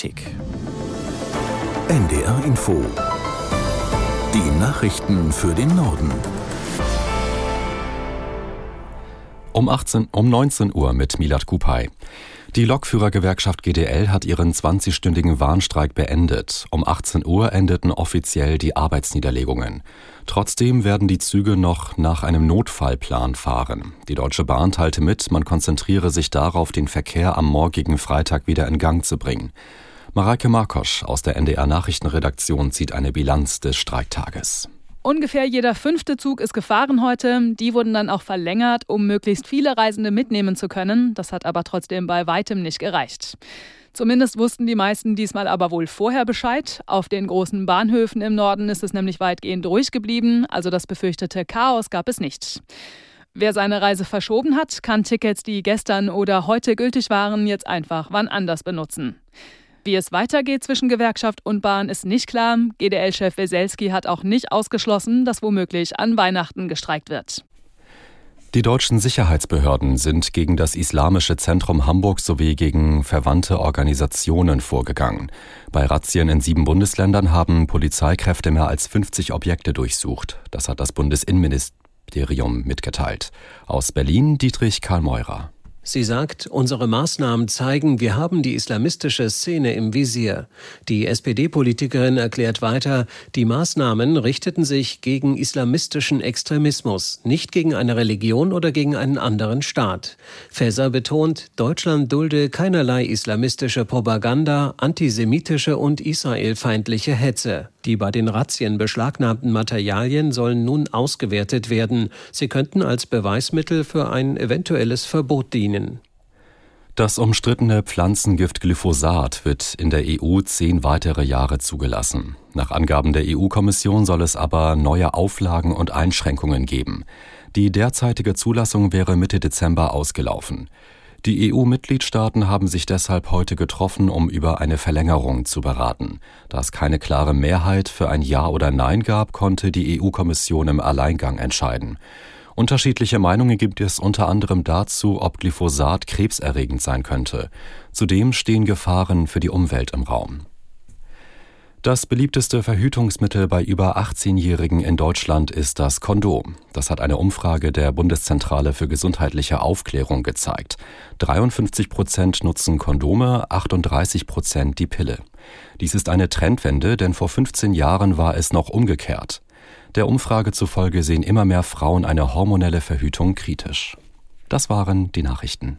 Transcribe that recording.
Politik. NDR Info. Die Nachrichten für den Norden. Um, 18, um 19 Uhr mit Milad Kupay. Die Lokführergewerkschaft GDL hat ihren 20-stündigen Warnstreik beendet. Um 18 Uhr endeten offiziell die Arbeitsniederlegungen. Trotzdem werden die Züge noch nach einem Notfallplan fahren. Die Deutsche Bahn teilte mit, man konzentriere sich darauf, den Verkehr am morgigen Freitag wieder in Gang zu bringen. Mareike Markosch aus der NDR Nachrichtenredaktion zieht eine Bilanz des Streiktages. Ungefähr jeder fünfte Zug ist gefahren heute. Die wurden dann auch verlängert, um möglichst viele Reisende mitnehmen zu können. Das hat aber trotzdem bei weitem nicht gereicht. Zumindest wussten die meisten diesmal aber wohl vorher Bescheid. Auf den großen Bahnhöfen im Norden ist es nämlich weitgehend ruhig geblieben, also das befürchtete Chaos gab es nicht. Wer seine Reise verschoben hat, kann Tickets, die gestern oder heute gültig waren, jetzt einfach wann anders benutzen. Wie es weitergeht zwischen Gewerkschaft und Bahn ist nicht klar. GDL-Chef Weselski hat auch nicht ausgeschlossen, dass womöglich an Weihnachten gestreikt wird. Die deutschen Sicherheitsbehörden sind gegen das Islamische Zentrum Hamburg sowie gegen verwandte Organisationen vorgegangen. Bei Razzien in sieben Bundesländern haben Polizeikräfte mehr als 50 Objekte durchsucht. Das hat das Bundesinnenministerium mitgeteilt. Aus Berlin Dietrich Karl Meurer. Sie sagt, unsere Maßnahmen zeigen, wir haben die islamistische Szene im Visier. Die SPD-Politikerin erklärt weiter, die Maßnahmen richteten sich gegen islamistischen Extremismus, nicht gegen eine Religion oder gegen einen anderen Staat. Faeser betont, Deutschland dulde keinerlei islamistische Propaganda, antisemitische und israelfeindliche Hetze. Die bei den Razzien beschlagnahmten Materialien sollen nun ausgewertet werden. Sie könnten als Beweismittel für ein eventuelles Verbot dienen. Das umstrittene Pflanzengift Glyphosat wird in der EU zehn weitere Jahre zugelassen. Nach Angaben der EU-Kommission soll es aber neue Auflagen und Einschränkungen geben. Die derzeitige Zulassung wäre Mitte Dezember ausgelaufen. Die EU-Mitgliedstaaten haben sich deshalb heute getroffen, um über eine Verlängerung zu beraten. Da es keine klare Mehrheit für ein Ja oder Nein gab, konnte die EU-Kommission im Alleingang entscheiden. Unterschiedliche Meinungen gibt es unter anderem dazu, ob Glyphosat krebserregend sein könnte. Zudem stehen Gefahren für die Umwelt im Raum. Das beliebteste Verhütungsmittel bei über 18-Jährigen in Deutschland ist das Kondom. Das hat eine Umfrage der Bundeszentrale für gesundheitliche Aufklärung gezeigt. 53 Prozent nutzen Kondome, 38 Prozent die Pille. Dies ist eine Trendwende, denn vor 15 Jahren war es noch umgekehrt. Der Umfrage zufolge sehen immer mehr Frauen eine hormonelle Verhütung kritisch. Das waren die Nachrichten.